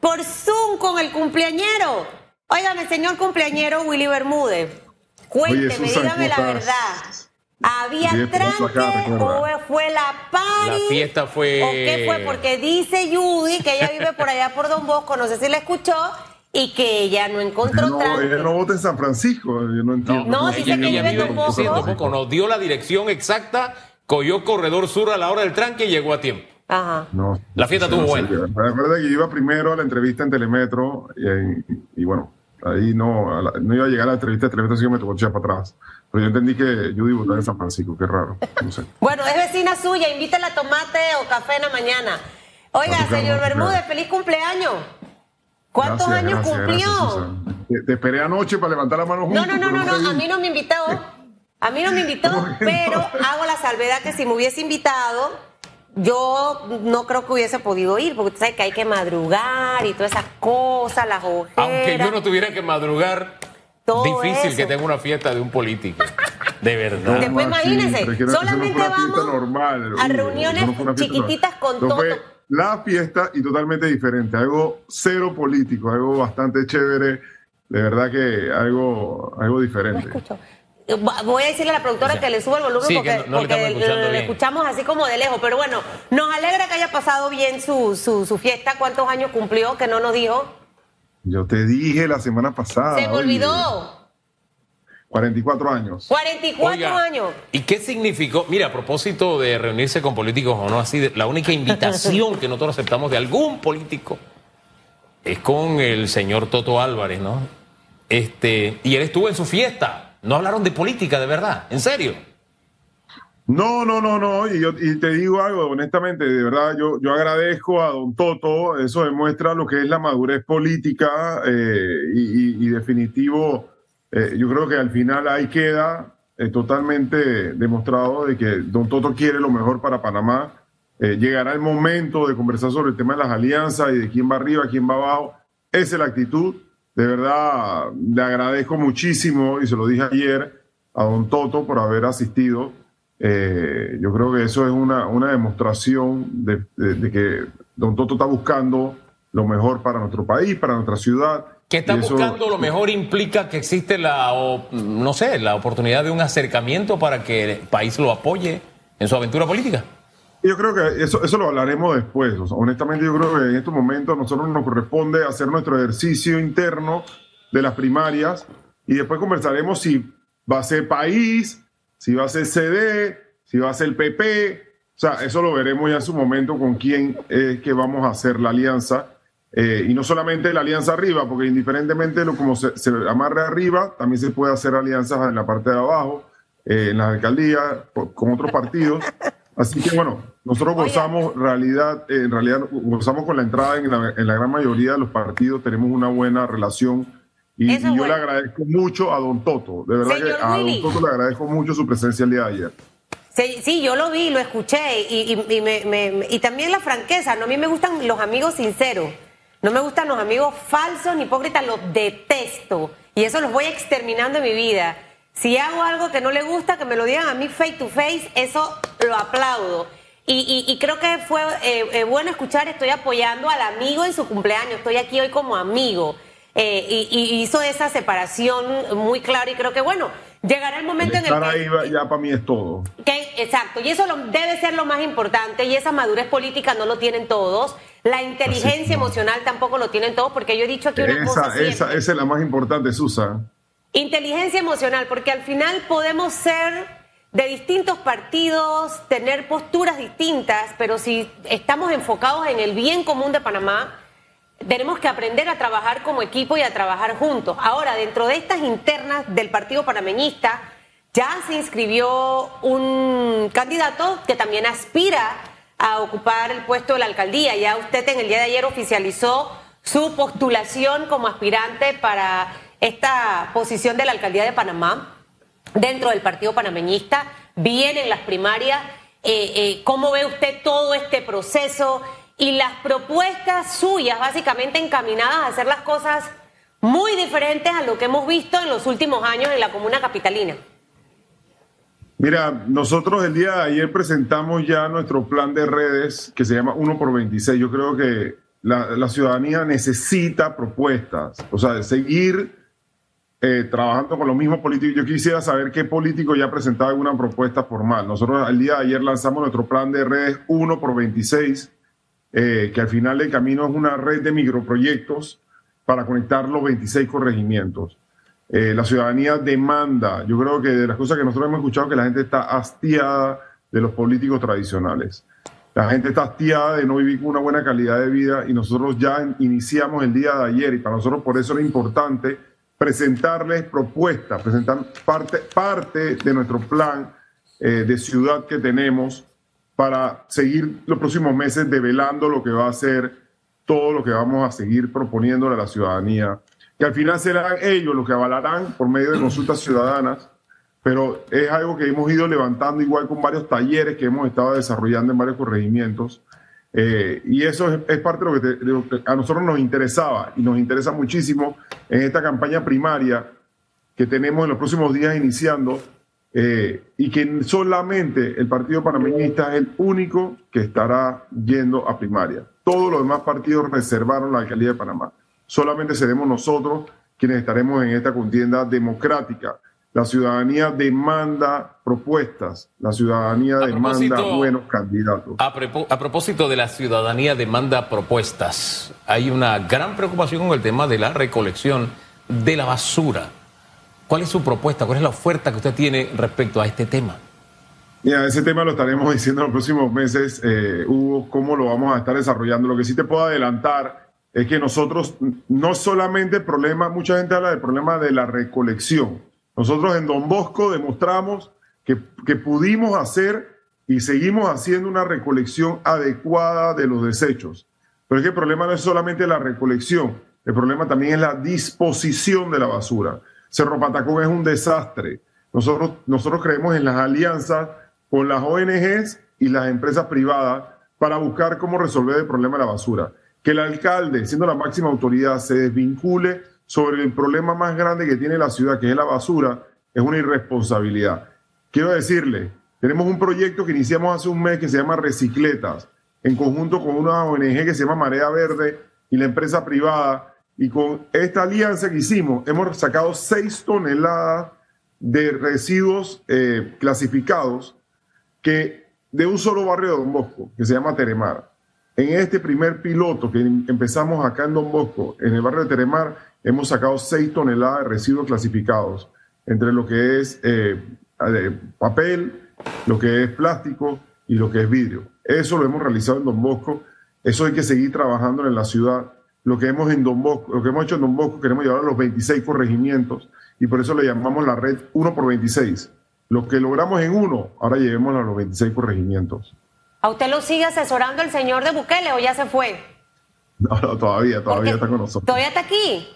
por Zoom con el cumpleañero. Óigame, señor cumpleañero Willy Bermúdez, cuénteme, dígame la verdad. ¿Había tranque o fue la party? La fiesta fue... ¿O qué fue? Porque dice Judy que ella vive por allá por Don Bosco, no sé si la escuchó, y que ella no encontró no, tranque. Ella no vota en San Francisco, yo no entiendo. No, dice que vive en Don Bosco. Nos dio la dirección exacta, cogió Corredor Sur a la hora del tranque y llegó a tiempo. Ajá. No, La fiesta no estuvo sé, buena. Recuerda que yo iba primero a la entrevista en Telemetro y, y bueno, ahí no, la- no iba a llegar a la entrevista de Telemetro, así que me tocó echar para atrás. Pero yo entendí que Judy votaba en San Francisco, qué raro, no sé. Bueno, es vecina suya, invítela a tomate o café en la mañana. Oiga, señor claro. Bermúdez, feliz cumpleaños. ¿Cuántos Gracias, años gracias, cumplió? gracias, te, te esperé anoche para levantar la mano no, juntos. no, no, no, te no, a mí no me invitó. A mí no me invitó, ¿Cómo que no? pero hago la salvedad que si me hubiese invitado, yo no creo que hubiese podido ir, porque usted sabe que hay que madrugar y todas esas cosas, las ojeras. Aunque yo no tuviera que madrugar, Todo difícil eso. que tenga una fiesta de un político. De verdad. Después imagínense, no- eso no solamente vamos normal. a reuniones no chiquititas normal. con Toto. La fiesta y totalmente diferente, algo cero político, algo bastante chévere, de verdad que algo, algo No diferente. escucho. Voy a decirle a la productora que le suba el volumen Sí, porque, que no- porque escuchando escuchamos así como de lejos. Pero bueno, nos alegra que haya pasado bien su, su, su fiesta. ¿Cuántos años cumplió? Que no nos dijo. Yo te dije la semana pasada. Se me oye, olvidó. 44 años. 44 Oiga, años. ¿Y qué significó? Mira, a propósito de reunirse con políticos o no, así, de- la única invitación que nosotros aceptamos de algún político es con el señor Toto Álvarez, ¿no? Este, y él estuvo en su fiesta. No hablaron de política, de verdad, en serio. No, no, no, no. Y, yo, te digo algo, honestamente, de verdad, yo, yo agradezco a don Toto. Eso demuestra lo que es la madurez política eh, y, y- definitivo. eh, yo creo que al final ahí queda eh, totalmente demostrado de que don Toto quiere lo mejor para Panamá. Llegará el momento de conversar sobre el tema de las alianzas y de quién va arriba, quién va abajo. Esa es la actitud. De verdad, le agradezco muchísimo y se lo dije ayer a don Toto por haber asistido. Eh, yo creo que eso es una, una demostración de, de- de que Don Toto está buscando lo mejor para nuestro país, para nuestra ciudad. Que está eso- buscando lo mejor implica que existe la, o, no sé, la oportunidad de un acercamiento para que el país lo apoye en su aventura política. Yo creo que eso, eso lo hablaremos después. O sea, honestamente, yo creo que en estos momentos a nosotros nos corresponde hacer nuestro ejercicio interno de las primarias y después conversaremos si va a ser país, si va a ser CD, si va a ser PP. O sea, eso lo veremos ya en su momento con quién es que vamos a hacer la alianza. Eh, y no solamente la alianza arriba, porque indiferentemente lo como se, se amarre arriba, también se puede hacer alianzas en la parte de abajo, eh, en las alcaldías, con otros partidos. Así que bueno, nosotros gozamos realidad, eh, en realidad gozamos con la entrada en la, en la gran mayoría de los partidos, tenemos una buena relación y, yo bueno. le agradezco mucho a Don Toto, de verdad Señor que a Willy. Don Toto le agradezco mucho su presencia el día de ayer. Sí, sí, yo lo vi, lo escuché y, y- me- me- y también la franqueza. ¿no? A mí me gustan los amigos sinceros. No me gustan los amigos falsos ni hipócritas, los detesto. Y eso los voy exterminando en mi vida. Si hago algo que no le gusta, que me lo digan a mí face to face, eso lo aplaudo. Y, y- y creo que fue eh, eh, bueno escuchar, estoy apoyando al amigo en su cumpleaños, estoy aquí hoy como amigo. Eh, y, y hizo esa separación muy clara y creo que bueno, llegará el momento en el que... ahí ya para mí es todo. Que- exacto, y eso lo- debe ser lo más importante, y esa madurez política no lo tienen todos, la inteligencia emocional tampoco lo tienen todos, porque yo he dicho aquí una cosa Esa, siempre. esa, esa es la más importante, Susan. Inteligencia emocional, porque al final podemos ser de distintos partidos, tener posturas distintas, pero si estamos enfocados en el bien común de Panamá, tenemos que aprender a trabajar como equipo y a trabajar juntos. Ahora, dentro de estas internas del Partido Panameñista, ya se inscribió un candidato que también aspira a ocupar el puesto de la alcaldía. Ya usted en el día de ayer oficializó su postulación como aspirante para esta posición de la alcaldía de Panamá dentro del Partido Panameñista. Vienen las primarias. Eh, eh, ¿Cómo ve usted todo este proceso y las propuestas suyas básicamente encaminadas a hacer las cosas muy diferentes a lo que hemos visto en los últimos años en la comuna capitalina? Mira, nosotros el día de ayer presentamos ya nuestro plan de redes que se llama 1 por 26. Yo creo que la, ciudadanía necesita propuestas, o sea, seguir eh, trabajando con los mismos políticos. Yo quisiera saber qué político ya ha presentado alguna propuesta formal. Nosotros el día de ayer lanzamos nuestro plan de redes 1 por 26, eh, que al final del camino es una red de microproyectos para conectar los 26 corregimientos. Eh, la ciudadanía demanda, yo creo que de las cosas que nosotros hemos escuchado, que la gente está hastiada de los políticos tradicionales. La gente está hastiada de no vivir con una buena calidad de vida y nosotros ya iniciamos el día de ayer y para nosotros por eso era importante presentarles propuestas, presentar parte, parte de nuestro plan eh, de ciudad que tenemos para seguir los próximos meses develando lo que va a ser todo lo que vamos a seguir proponiéndole a la ciudadanía, que al final serán ellos los que avalarán por medio de consultas ciudadanas pero es algo que hemos ido levantando igual con varios talleres que hemos estado desarrollando en varios corregimientos. Eh, y eso es, parte de lo, que a nosotros nos interesaba y nos interesa muchísimo en esta campaña primaria que tenemos en los próximos días iniciando eh, y que solamente el Partido Panameñista es el único que estará yendo a primaria. Todos los demás partidos reservaron la alcaldía de Panamá. Solamente seremos nosotros quienes estaremos en esta contienda democrática la ciudadanía demanda propuestas, la ciudadanía demanda buenos candidatos. A, a, propósito de la ciudadanía demanda propuestas, hay una gran preocupación con el tema de la recolección de la basura. ¿Cuál es su propuesta? ¿Cuál es la oferta que usted tiene respecto a este tema? Mira, ese tema lo estaremos diciendo en los próximos meses, eh, Hugo, cómo lo vamos a estar desarrollando. Lo que sí te puedo adelantar es que nosotros, no solamente el problema, mucha gente habla del problema de la recolección, nosotros en Don Bosco demostramos que, pudimos hacer y seguimos haciendo una recolección adecuada de los desechos. Pero es que el problema no es solamente la recolección, el problema también es la disposición de la basura. Cerro Patacón es un desastre. Nosotros, nosotros creemos en las alianzas con las ONGs y las empresas privadas para buscar cómo resolver el problema de la basura. Que el alcalde, siendo la máxima autoridad, se desvincule sobre el problema más grande que tiene la ciudad, que es la basura, es una irresponsabilidad. Quiero decirle, tenemos un proyecto que iniciamos hace un mes que se llama Recicletas, en conjunto con una ONG que se llama Marea Verde y la empresa privada. Y con esta alianza que hicimos, hemos sacado seis toneladas de residuos eh, clasificados que de un solo barrio de Don Bosco, que se llama Teremar. En este primer piloto que empezamos acá en Don Bosco, en el barrio de Teremar, hemos sacado 6 toneladas de residuos clasificados, entre lo que es eh, papel, lo que es plástico y lo que es vidrio. Eso lo hemos realizado en Don Bosco, eso hay que seguir trabajando en la ciudad. Lo que hemos, en Don Bosco, lo que hemos hecho en Don Bosco queremos llevar a los 26 corregimientos y por eso le llamamos la red 1 por 26. Lo que logramos en uno, ahora llevémoslo a los 26 corregimientos. ¿A usted lo sigue asesorando el señor de Bukele o ya se fue? No, no todavía, todavía está con nosotros. ¿Todavía está aquí?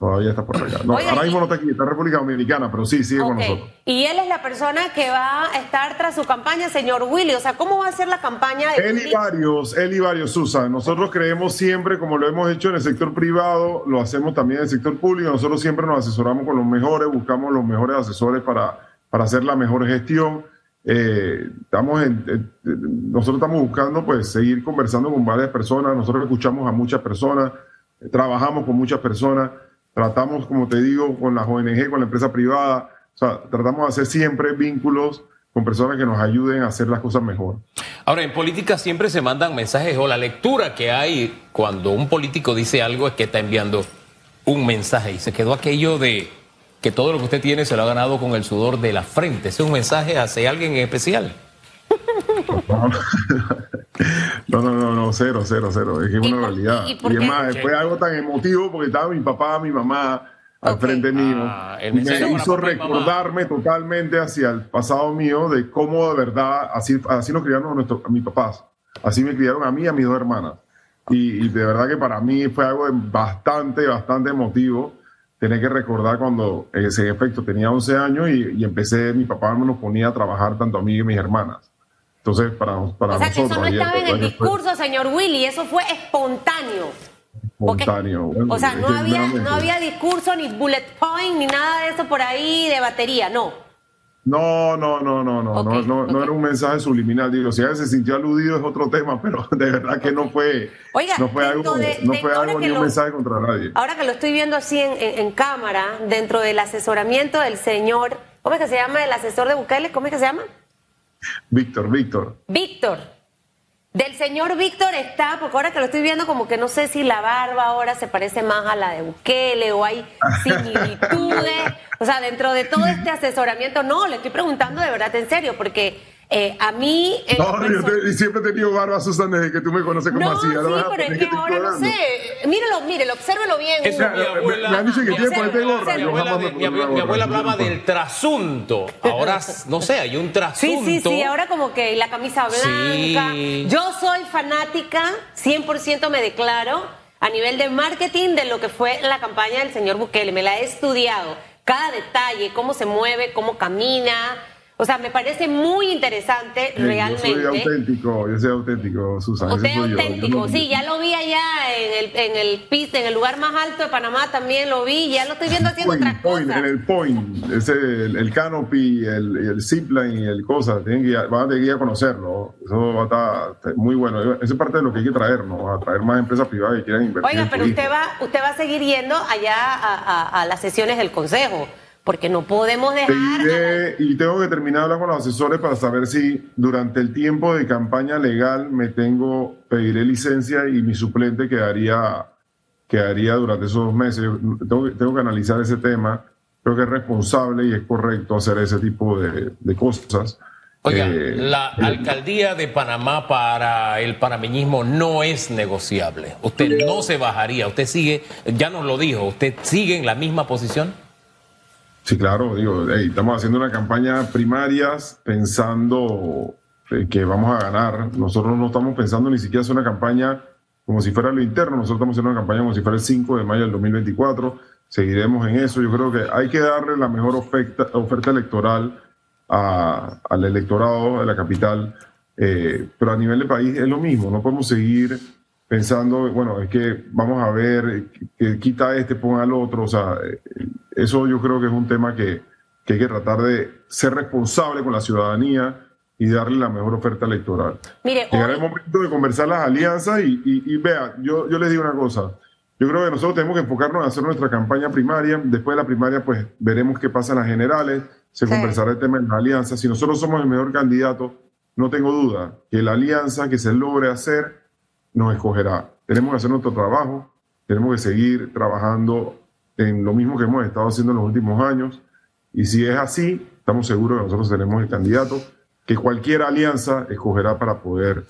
Todavía está por allá. No, ahora mismo no está aquí, está en República Dominicana, pero sí, sigue con nosotros. Y él es la persona que va a estar tras su campaña, señor Willy. O sea, ¿cómo va a ser la campaña de Él y varios, él y varios, Susan. Nosotros creemos siempre, como lo hemos hecho en el sector privado, lo hacemos también en el sector público. Nosotros siempre nos asesoramos con los mejores, buscamos los mejores asesores para, para hacer la mejor gestión. Eh, estamos en, nosotros estamos buscando pues seguir conversando con varias personas. Nosotros escuchamos a muchas personas, trabajamos con muchas personas. Tratamos, como te digo, con las ONG, con la empresa privada, o sea, tratamos de hacer siempre vínculos con personas que nos ayuden a hacer las cosas mejor. Ahora, en política siempre se mandan mensajes o la lectura que hay cuando un político dice algo es que está enviando un mensaje y se quedó aquello de que todo lo que usted tiene se lo ha ganado con el sudor de la frente. ¿Es un mensaje hacia alguien en especial? No, no, no, no, cero, cero, cero. Es que es una realidad. Y, es más, fue algo tan emotivo porque estaba mi papá, mi mamá al frente mío. Ah, y me hizo recordarme totalmente hacia el pasado mío de cómo de verdad, así, así nos criaron a, nuestro, a mis papás. Así me criaron a mí y a mis dos hermanas. Y, de verdad que para mí fue algo bastante, bastante emotivo tener que recordar cuando, ese efecto, tenía 11 años y, y empecé, mi papá me nos ponía a trabajar tanto a mí y a mis hermanas. Entonces, para, para o sea, que eso no estaba en el discurso, señor Willy, eso fue espontáneo. Espontáneo. o sea, no había, no había discurso, ni bullet point, ni nada de eso por ahí de batería, no. No, no, no, no, no, no, no, no era un mensaje subliminal. Digo, si alguien se sintió aludido es otro tema, pero de verdad que no fue, Oiga, no fue algo, no fue algo ni un mensaje contra nadie. Ahora que lo estoy viendo así en, en, cámara, dentro del asesoramiento del señor, ¿cómo es que se llama el asesor de Bukele? ¿Cómo es que se llama? Víctor, Víctor. Víctor. Del señor Víctor está, porque ahora que lo estoy viendo, como que no sé si la barba ahora se parece más a la de Bukele o hay similitudes. o sea, dentro de todo este asesoramiento, no, le estoy preguntando de verdad en serio, porque eh, a mí. No, yo siempre he tenido barba, Susana, desde que tú me conoces como así. Sí, pero es que, ahora no sé. Mírelo, mírelo, obsérvelo bien. Eso, mi abuela, me han dicho que tiene ponerte gorra. Mi abuela, mi, abuela hablaba del trasunto. Ahora, no sé, hay un trasunto. Sí, sí, sí. Ahora como que la camisa blanca. Yo soy fanática, 100% me declaro, a nivel de marketing de lo que fue la campaña del señor Bukele. Me la he estudiado. Cada detalle, cómo se mueve, cómo camina o sea, me parece muy interesante realmente. Yo soy auténtico, yo soy auténtico, Susana. Usted es auténtico, sí, ya lo vi allá en el, en el piste, en el lugar más alto de Panamá también lo vi, ya lo estoy viendo haciendo otras cosas. En el point, ese, el, el canopy, el, el zipline y el cosa, tienen que, van a tener que ir a conocerlo. Eso va a estar muy bueno. Esa es parte de lo que hay que traernos, a traer más empresas privadas que quieran invertir. Oiga, pero usted va, usted va a seguir yendo allá a, a las sesiones del Consejo porque no podemos dejar... y tengo que terminar de hablar con los asesores para saber si durante el tiempo de campaña legal me tengo, pediré licencia y mi suplente quedaría, quedaría durante esos dos meses. Tengo, tengo que analizar ese tema. Creo que es responsable y es correcto hacer ese tipo de, de cosas. Oiga, eh, la eh, alcaldía de Panamá para el panameñismo no es negociable. Usted no se bajaría, usted sigue, ya nos lo dijo, usted sigue en la misma posición. Sí, claro, digo, estamos haciendo una campaña primarias pensando eh, que vamos a ganar. Nosotros no estamos pensando ni siquiera hacer una campaña como si fuera lo interno, nosotros estamos haciendo una campaña como si fuera el 5 de mayo del 2024. Seguiremos en eso. Yo creo que hay que darle la mejor oferta, electoral al electorado de la capital, eh, pero a nivel de país es lo mismo. No podemos seguir pensando, bueno, es que vamos a ver, que quita este, ponga al otro. O sea, eso yo creo que es un tema que, hay que tratar de ser responsable con la ciudadanía y darle la mejor oferta electoral. Mire, Llegará el momento de conversar las alianzas y, y, vea, yo, yo les digo una cosa. Yo creo que nosotros tenemos que enfocarnos en hacer nuestra campaña primaria. Después de la primaria, pues veremos qué pasa en las generales. Se conversará el tema de las alianzas. Si nosotros somos el mejor candidato, no tengo duda que la alianza que se logre hacer nos escogerá. Tenemos que hacer nuestro trabajo. Tenemos que seguir trabajando en lo mismo que hemos estado haciendo en los últimos años. Y si es así, estamos seguros que nosotros tenemos el candidato que cualquier alianza escogerá para poder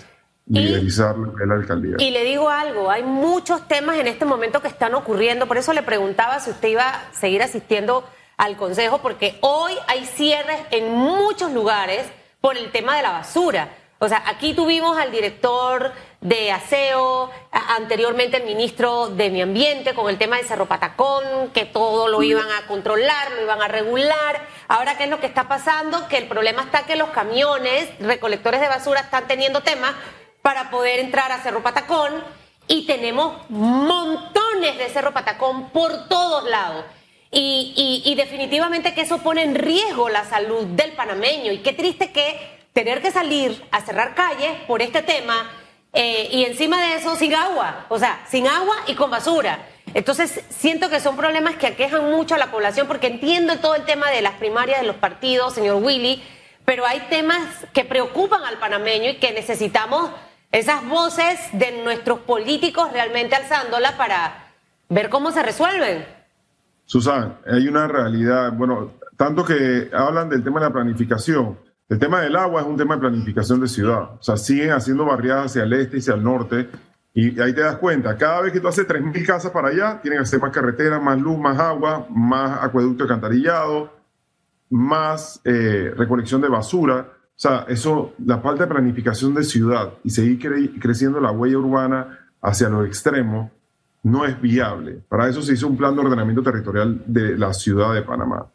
liderizar la alcaldía. Y le digo algo, hay muchos temas en este momento que están ocurriendo, por eso le preguntaba si usted iba a seguir asistiendo al Consejo, porque hoy hay cierres en muchos lugares por el tema de la basura. O sea, aquí tuvimos al director de aseo, anteriormente el ministro de Mi Ambiente con el tema de Cerro Patacón, que todo lo iban a controlar, lo iban a regular. Ahora, ¿qué es lo que está pasando? Que el problema está que los camiones recolectores de basura están teniendo temas para poder entrar a Cerro Patacón y tenemos montones de Cerro Patacón por todos lados. Y, y definitivamente que eso pone en riesgo la salud del panameño. Y qué triste que tener que salir a cerrar calles por este tema eh, y encima de eso sin agua, o sea, sin agua y con basura. Entonces, siento que son problemas que aquejan mucho a la población porque entiendo todo el tema de las primarias de los partidos, señor Willy, pero hay temas que preocupan al panameño y que necesitamos esas voces de nuestros políticos realmente alzándola para ver cómo se resuelven. Susan, hay una realidad, bueno, tanto que hablan del tema de la planificación el tema del agua es un tema de planificación de ciudad. O sea, siguen haciendo barriadas hacia el este y hacia el norte. Y ahí te das cuenta, cada vez que tú haces 3.000 casas para allá, tienen que hacer más carreteras, más luz, más agua, más acueducto alcantarillado, más eh, recolección de basura. O sea, eso, la falta de planificación de ciudad y seguir creciendo la huella urbana hacia los extremos no es viable. Para eso se hizo un plan de ordenamiento territorial de la ciudad de Panamá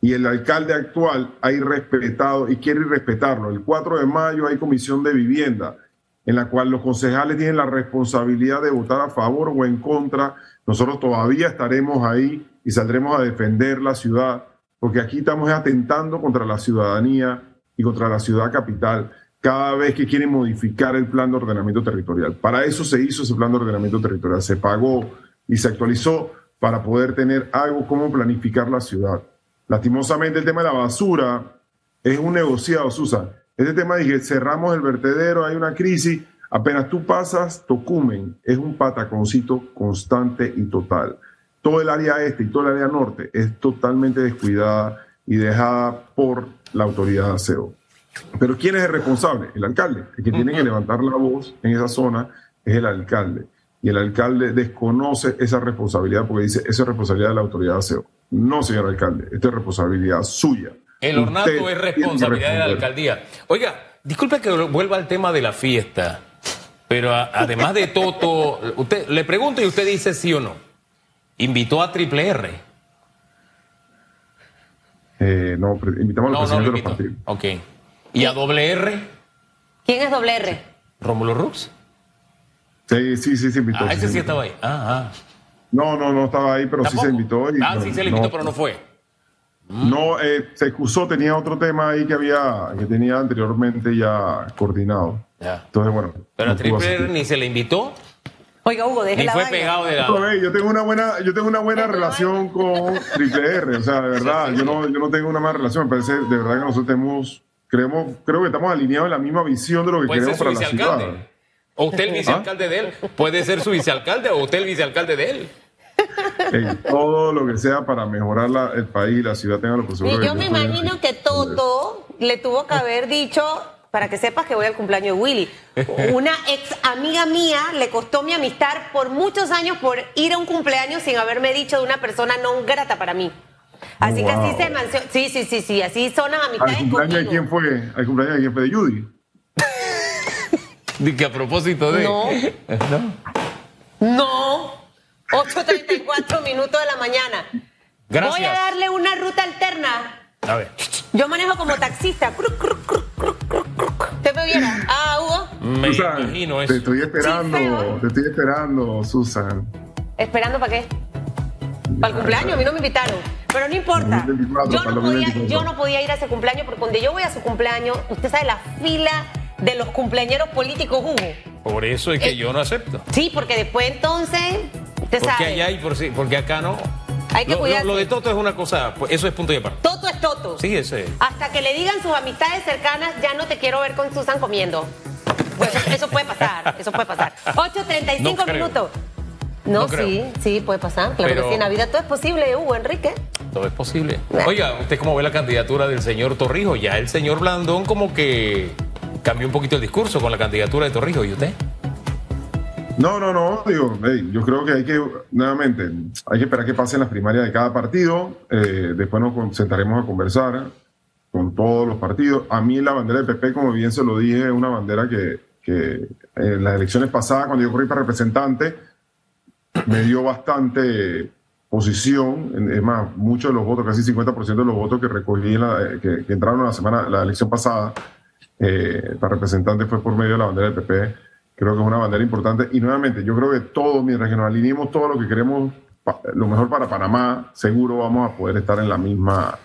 y el alcalde actual ha irrespetado y quiere respetarlo. El 4 de mayo hay comisión de vivienda en la cual los concejales tienen la responsabilidad de votar a favor o en contra. Nosotros todavía estaremos ahí y saldremos a defender la ciudad porque aquí estamos atentando contra la ciudadanía y contra la ciudad capital cada vez que quieren modificar el plan de ordenamiento territorial. Para eso se hizo ese plan de ordenamiento territorial, se pagó y se actualizó para poder tener algo como planificar la ciudad. Lastimosamente el tema de la basura es un negociado, Susan. Este tema de que cerramos el vertedero, hay una crisis, apenas tú pasas, Tocumen es un pataconcito constante y total. Todo el área este y todo el área norte es totalmente descuidada y dejada por la autoridad de aseo. Pero ¿quién es el responsable? El alcalde. El que tiene que levantar la voz en esa zona es el alcalde. Y el alcalde desconoce esa responsabilidad porque dice, esa es responsabilidad de la autoridad de aseo. No, señor alcalde, esta es responsabilidad suya. El ornato es responsabilidad de la alcaldía. Oiga, disculpe que vuelva al tema de la fiesta, pero además de Toto, usted le pregunto y usted dice sí o no. ¿Invitó a Triple R? Eh, no, invitamos a los presidentes de los partidos. Ok. ¿Y a doble R? ¿Quién es doble R? Rómulo Rux. Sí, sí, sí, se invitó. Ah, ese sí, estaba ahí. Ah, ah. No, no, no estaba ahí, pero sí se invitó. ah, sí se le invitó, pero no fue. No, eh, se excusó, tenía otro tema ahí que había, que tenía anteriormente ya coordinado. Ya. Entonces, bueno. Pero a Triple ni se le invitó. Oiga, Hugo, déjela. Ni fue pegado de la. yo tengo una buena, yo tengo una buena relación con Triple R. O sea, de verdad, yo no, yo no tengo una mala relación. Me parece, de verdad que nosotros tenemos, creemos, creo que estamos alineados en la misma visión de lo que queremos para la ciudad. O usted el vicealcalde de él. Puede ser su vicealcalde o usted el vicealcalde de él. todo lo que sea para mejorar el país y la ciudad tenga lo posible. yo me imagino que Toto le tuvo que haber dicho, para que sepas que voy al cumpleaños de Willy, una ex amiga mía le costó mi amistad por muchos años por ir a un cumpleaños sin haberme dicho de una persona no grata para mí. Así que así se manció. Sí, sí, sí, sí, así son las amistades. ¿Al cumpleaños de quién fue? ¿Al cumpleaños de quién fue? ¿De Judy? De que a propósito de. No. no. No. 8.34 minutos de la mañana. Gracias. Voy a darle una ruta alterna. A ver. Yo manejo como taxista. ¿Te me viene? Ah, Hugo. Me imagino eso. Te estoy esperando, te estoy esperando, Susan. ¿Esperando para qué? Para el cumpleaños, a mí no me invitaron. Pero no importa. yo, no podía, yo no podía ir a ese cumpleaños porque cuando yo voy a su cumpleaños, usted sabe la fila de los cumpleaños políticos Hugo. Por eso es que eh, yo no acepto. Sí, porque después entonces porque allá hay, por, porque acá no. Hay que lo, lo, de Toto es una cosa, pues, eso es punto y aparte. Toto es Toto. Sí, ese. Hasta que le digan sus amistades cercanas, ya no te quiero ver con Susan comiendo. Pues eso puede pasar, eso puede pasar. 8.35 minutos. No, sí, sí, puede pasar. Claro que sí, en Navidad todo es posible, Hugo, Enrique. Todo es posible. Oiga, ¿usted cómo ve la candidatura del señor Torrijos? Ya el señor Blandón como que cambió un poquito el discurso con la candidatura de Torrijos. ¿Y usted? No, no, no, digo, yo creo que hay que, nuevamente, hay que esperar que pasen las primarias de cada partido, eh, después nos sentaremos a conversar con todos los partidos. A mí la bandera del PP, como bien se lo dije, es una bandera que, en las elecciones pasadas, cuando yo corrí para representante, me dio bastante posición, es más, muchos de los votos, casi 50% de los votos que recogí, que, entraron la semana, la elección pasada, eh, para representante fue por medio de la bandera del PP Creo que es una bandera importante. Y nuevamente, yo creo que todos, mientras que nos alineemos todo lo que queremos, lo mejor para Panamá, seguro vamos a poder estar en la misma,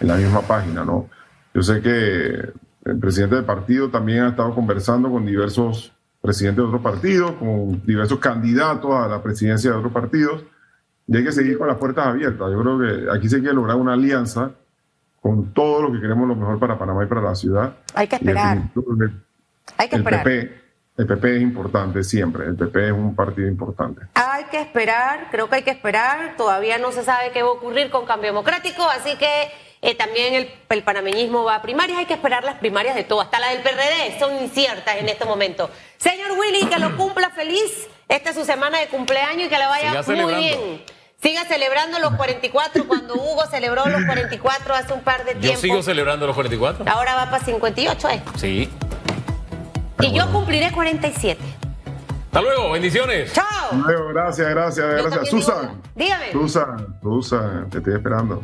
en la misma página, ¿no? Yo sé que el presidente del partido también ha estado conversando con diversos presidentes de otros partidos, con diversos candidatos a la presidencia de otros partidos, y hay que seguir con las puertas abiertas. Yo creo que aquí se quiere lograr una alianza con todo lo que queremos lo mejor para Panamá y para la ciudad. Hay que esperar. hay que esperar. El PP es importante siempre, el PP es un partido importante. Hay que esperar, creo que hay que esperar, todavía no se sabe qué va a ocurrir con cambio democrático, así que eh, también el, el, panameñismo va a primarias, hay que esperar las primarias de todo, hasta la del PRD, son inciertas en este momento. Señor Willy, que lo cumpla feliz, esta es su semana de cumpleaños y que le vaya muy bien. Siga celebrando los 44 cuando Hugo celebró los 44 hace un par de tiempo. Yo sigo celebrando los 44. Ahora va para 58, ¿eh? Sí. Y yo cumpliré 47. Hasta luego, bendiciones. Chao. Luego, gracias, gracias, gracias. Susan. Dígame. Susan, Susan, te estoy esperando.